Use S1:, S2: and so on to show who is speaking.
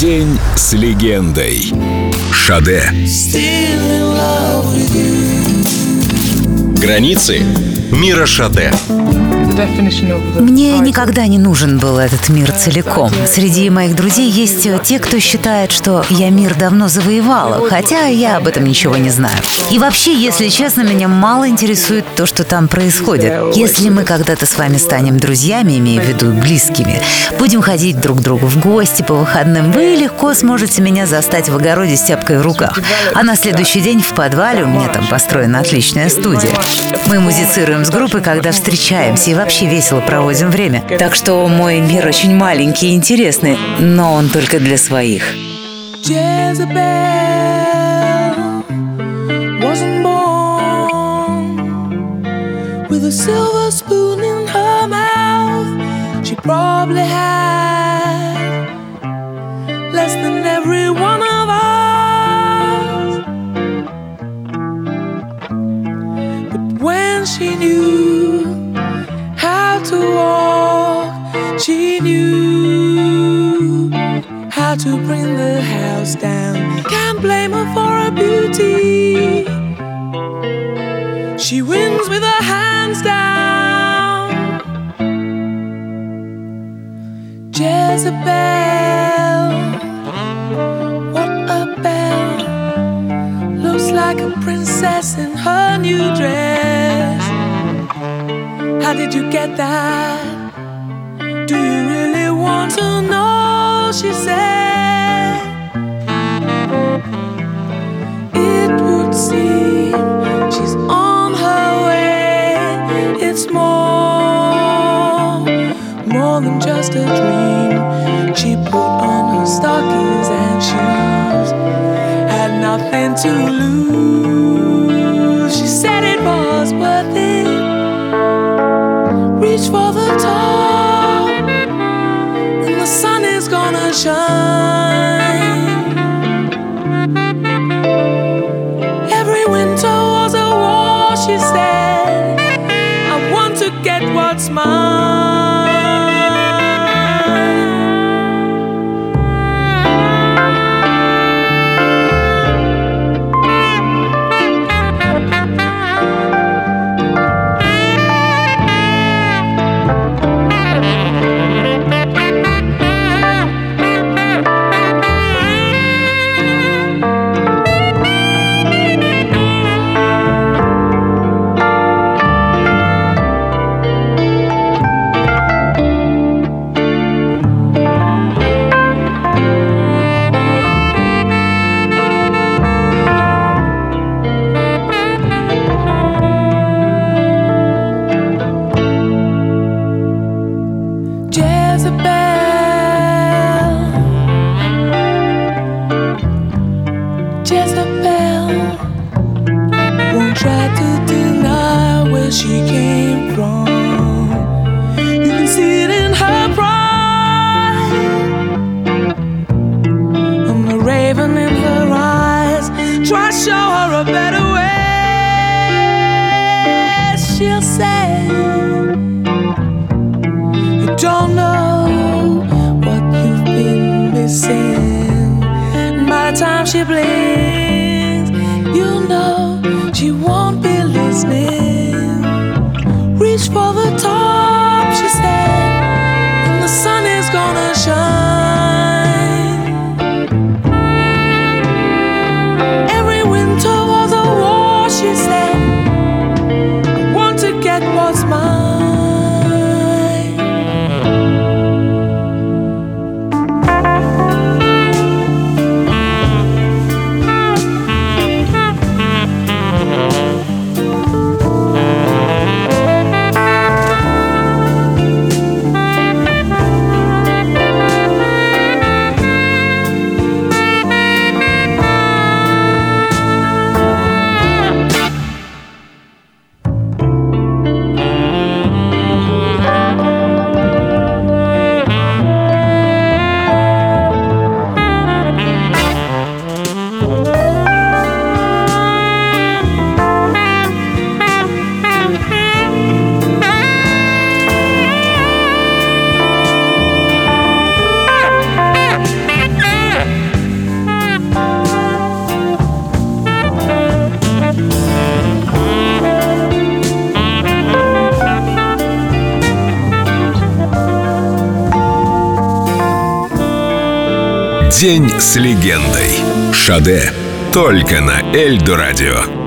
S1: День с легендой. Шаде.
S2: Границы мира Шаде.
S3: Мне никогда не нужен был этот мир целиком. Среди моих друзей есть те, кто считает, что я мир давно завоевала, хотя я об этом ничего не знаю. И вообще, если честно, меня мало интересует то, что там происходит. Если мы когда-то с вами станем друзьями, имея в виду близкими, будем ходить друг к другу в гости по выходным, вы легко сможете меня застать в огороде с тяпкой в руках. А на следующий день в подвале у меня там построена отличная студия. Мы музицируем с группой, когда встречаемся, и вообще весело проводим время. Так что мой мир очень маленький и интересный, но он только для своих. with a silver spoon She knew how to bring the house down. Can't blame her for her beauty. She wins with her hands down. Jezebel, what a belle. Looks like a princess in her new dress. How did you get that? Do you really want to know? She said. It would seem she's on her way. It's more, more than just a dream. She put on her stockings and shoes, had nothing to lose. She said it was worth it. Reach for the sunshine. Every winter was a war, she said. I want to get what's mine. She came from. You can see it in her pride, and the raven in her eyes. Try to show her a better way. She'll say, You don't know what you've been missing. By the time she blinks, you know she won't be listening. Reach for the
S1: День с легендой. Шаде. Только на Эльдо радио.